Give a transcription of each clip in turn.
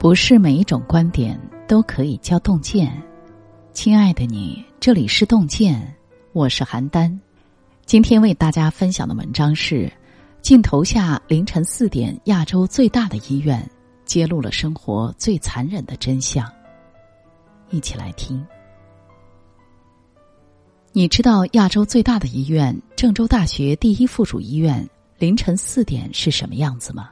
不是每一种观点都可以叫洞见。亲爱的你，这里是洞见，我是邯郸。今天为大家分享的文章是：镜头下凌晨四点，亚洲最大的医院揭露了生活最残忍的真相。一起来听。你知道亚洲最大的医院——郑州大学第一附属医院凌晨四点是什么样子吗？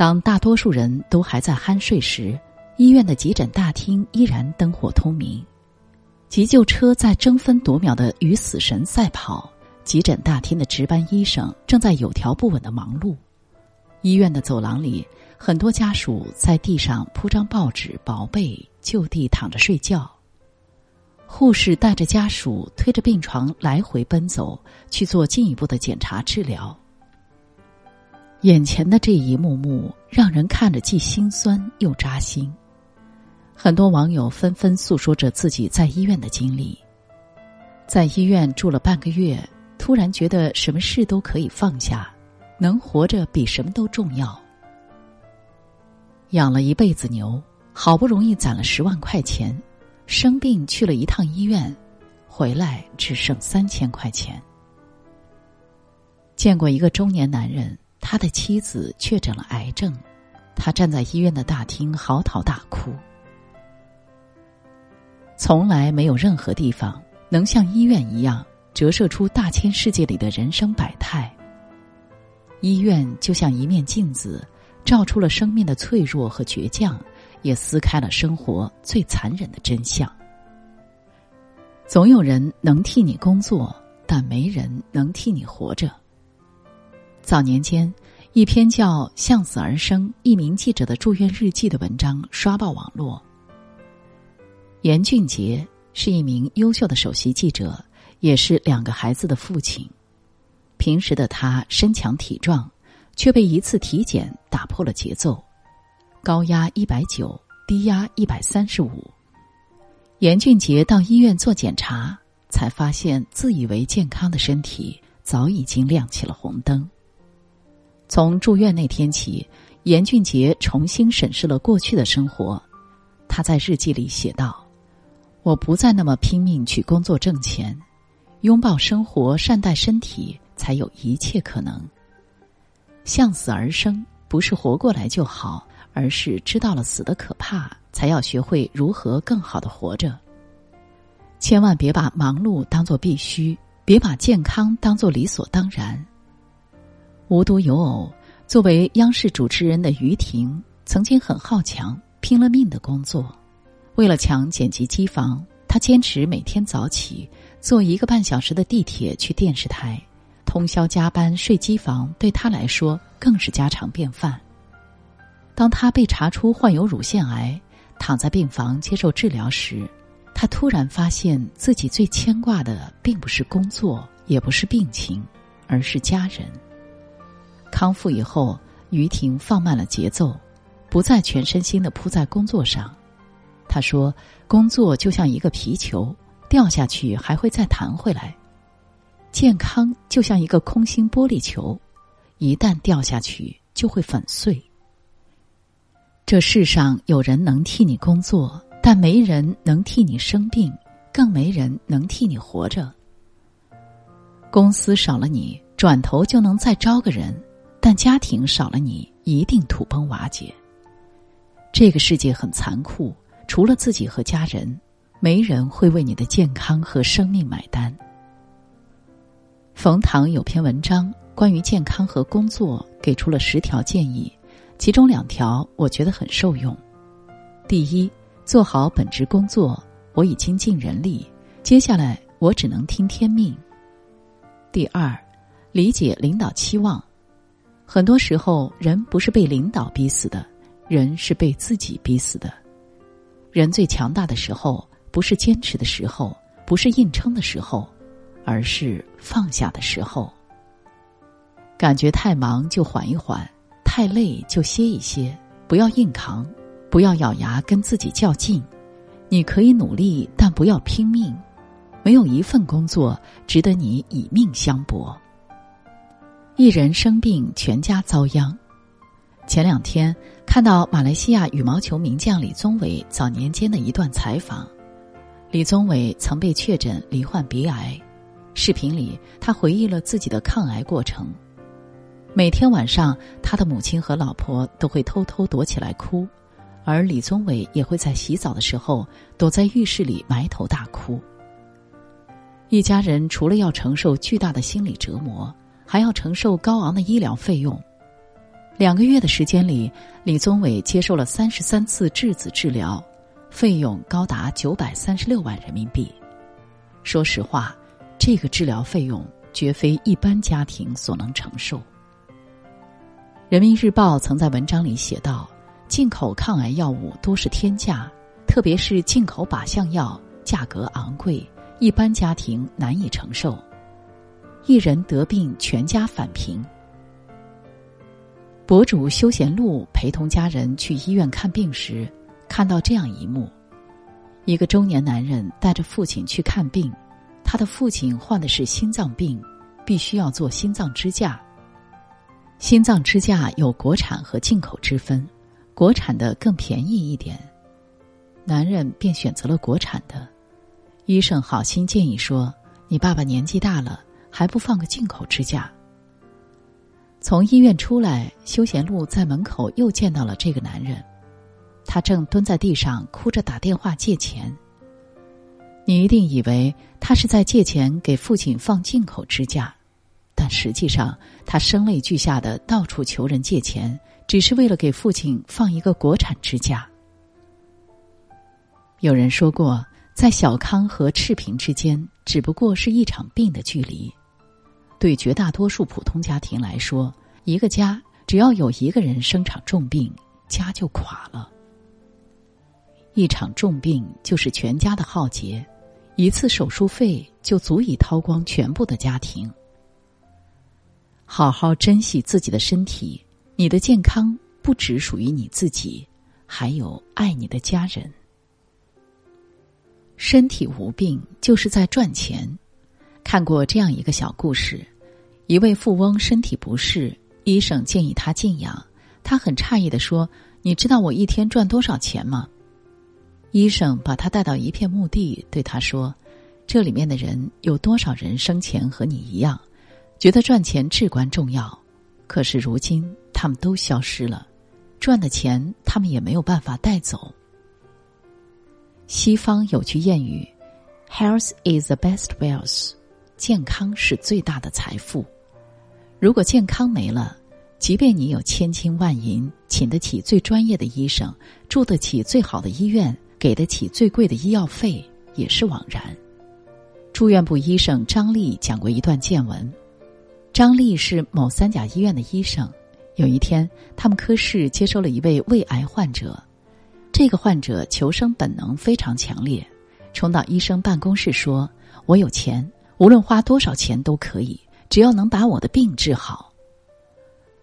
当大多数人都还在酣睡时，医院的急诊大厅依然灯火通明，急救车在争分夺秒的与死神赛跑，急诊大厅的值班医生正在有条不紊的忙碌，医院的走廊里，很多家属在地上铺张报纸、薄被，就地躺着睡觉。护士带着家属推着病床来回奔走，去做进一步的检查治疗。眼前的这一幕幕让人看着既心酸又扎心，很多网友纷纷诉说着自己在医院的经历。在医院住了半个月，突然觉得什么事都可以放下，能活着比什么都重要。养了一辈子牛，好不容易攒了十万块钱，生病去了一趟医院，回来只剩三千块钱。见过一个中年男人。他的妻子确诊了癌症，他站在医院的大厅嚎啕大哭。从来没有任何地方能像医院一样折射出大千世界里的人生百态。医院就像一面镜子，照出了生命的脆弱和倔强，也撕开了生活最残忍的真相。总有人能替你工作，但没人能替你活着。早年间，一篇叫《向死而生》一名记者的住院日记的文章刷爆网络。严俊杰是一名优秀的首席记者，也是两个孩子的父亲。平时的他身强体壮，却被一次体检打破了节奏，高压一百九，低压一百三十五。严俊杰到医院做检查，才发现自以为健康的身体早已经亮起了红灯。从住院那天起，严俊杰重新审视了过去的生活。他在日记里写道：“我不再那么拼命去工作挣钱，拥抱生活，善待身体，才有一切可能。向死而生，不是活过来就好，而是知道了死的可怕，才要学会如何更好的活着。千万别把忙碌当做必须，别把健康当做理所当然。”无独有偶，作为央视主持人的于婷曾经很好强，拼了命的工作。为了抢剪辑机房，她坚持每天早起，坐一个半小时的地铁去电视台，通宵加班睡机房，对她来说更是家常便饭。当她被查出患有乳腺癌，躺在病房接受治疗时，她突然发现自己最牵挂的并不是工作，也不是病情，而是家人。康复以后，于婷放慢了节奏，不再全身心的扑在工作上。他说：“工作就像一个皮球，掉下去还会再弹回来；健康就像一个空心玻璃球，一旦掉下去就会粉碎。这世上有人能替你工作，但没人能替你生病，更没人能替你活着。公司少了你，转头就能再招个人。”但家庭少了你，一定土崩瓦解。这个世界很残酷，除了自己和家人，没人会为你的健康和生命买单。冯唐有篇文章关于健康和工作，给出了十条建议，其中两条我觉得很受用。第一，做好本职工作，我已经尽人力，接下来我只能听天命。第二，理解领导期望。很多时候，人不是被领导逼死的，人是被自己逼死的。人最强大的时候，不是坚持的时候，不是硬撑的时候，而是放下的时候。感觉太忙就缓一缓，太累就歇一歇，不要硬扛，不要咬牙跟自己较劲。你可以努力，但不要拼命。没有一份工作值得你以命相搏。一人生病，全家遭殃。前两天看到马来西亚羽毛球名将李宗伟早年间的一段采访，李宗伟曾被确诊罹患鼻癌。视频里，他回忆了自己的抗癌过程。每天晚上，他的母亲和老婆都会偷偷躲起来哭，而李宗伟也会在洗澡的时候躲在浴室里埋头大哭。一家人除了要承受巨大的心理折磨，还要承受高昂的医疗费用。两个月的时间里，李宗伟接受了三十三次质子治疗，费用高达九百三十六万人民币。说实话，这个治疗费用绝非一般家庭所能承受。人民日报曾在文章里写道：“进口抗癌药物多是天价，特别是进口靶向药，价格昂贵，一般家庭难以承受。一人得病，全家返贫。”博主休闲路陪同家人去医院看病时，看到这样一幕：一个中年男人带着父亲去看病，他的父亲患的是心脏病，必须要做心脏支架。心脏支架有国产和进口之分，国产的更便宜一点，男人便选择了国产的。医生好心建议说：“你爸爸年纪大了，还不放个进口支架？”从医院出来，休闲路在门口又见到了这个男人，他正蹲在地上哭着打电话借钱。你一定以为他是在借钱给父亲放进口支架，但实际上他声泪俱下的到处求人借钱，只是为了给父亲放一个国产支架。有人说过，在小康和赤贫之间，只不过是一场病的距离。对绝大多数普通家庭来说，一个家只要有一个人生场重病，家就垮了。一场重病就是全家的浩劫，一次手术费就足以掏光全部的家庭。好好珍惜自己的身体，你的健康不只属于你自己，还有爱你的家人。身体无病就是在赚钱。看过这样一个小故事：一位富翁身体不适，医生建议他静养。他很诧异的说：“你知道我一天赚多少钱吗？”医生把他带到一片墓地，对他说：“这里面的人有多少人生前和你一样，觉得赚钱至关重要？可是如今他们都消失了，赚的钱他们也没有办法带走。”西方有句谚语：“Health is the best wealth。”健康是最大的财富。如果健康没了，即便你有千金万银，请得起最专业的医生，住得起最好的医院，给得起最贵的医药费，也是枉然。住院部医生张丽讲过一段见闻：张丽是某三甲医院的医生。有一天，他们科室接收了一位胃癌患者，这个患者求生本能非常强烈，冲到医生办公室说：“我有钱。”无论花多少钱都可以，只要能把我的病治好。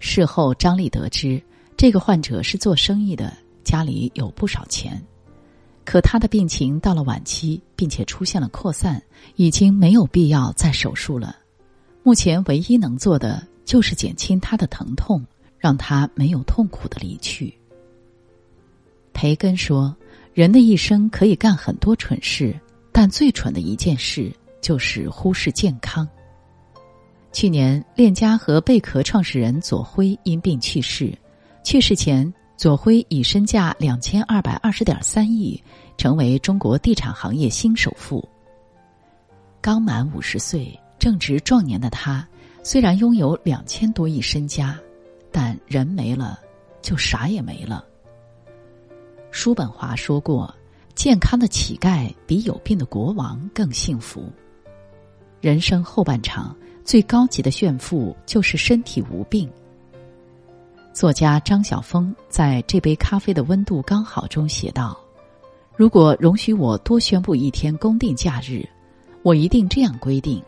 事后，张丽得知这个患者是做生意的，家里有不少钱，可他的病情到了晚期，并且出现了扩散，已经没有必要再手术了。目前唯一能做的就是减轻他的疼痛，让他没有痛苦的离去。培根说：“人的一生可以干很多蠢事，但最蠢的一件事。”就是忽视健康。去年，链家和贝壳创始人左晖因病去世。去世前，左晖以身价两千二百二十点三亿，成为中国地产行业新首富。刚满五十岁、正值壮年的他，虽然拥有两千多亿身家，但人没了，就啥也没了。叔本华说过：“健康的乞丐比有病的国王更幸福。”人生后半场最高级的炫富就是身体无病。作家张晓峰在这杯咖啡的温度刚好中写道：“如果容许我多宣布一天公定假日，我一定这样规定：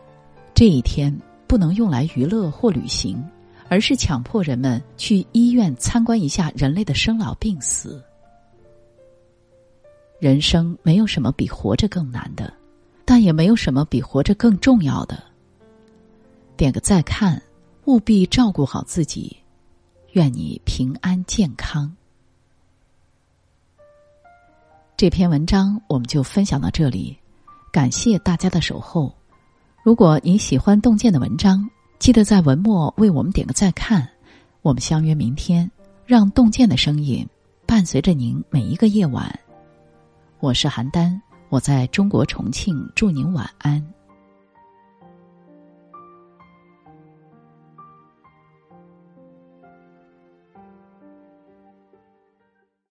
这一天不能用来娱乐或旅行，而是强迫人们去医院参观一下人类的生老病死。人生没有什么比活着更难的。”但也没有什么比活着更重要的。点个再看，务必照顾好自己，愿你平安健康。这篇文章我们就分享到这里，感谢大家的守候。如果你喜欢洞见的文章，记得在文末为我们点个再看。我们相约明天，让洞见的声音伴随着您每一个夜晚。我是邯郸，我在中国重庆，祝您晚安。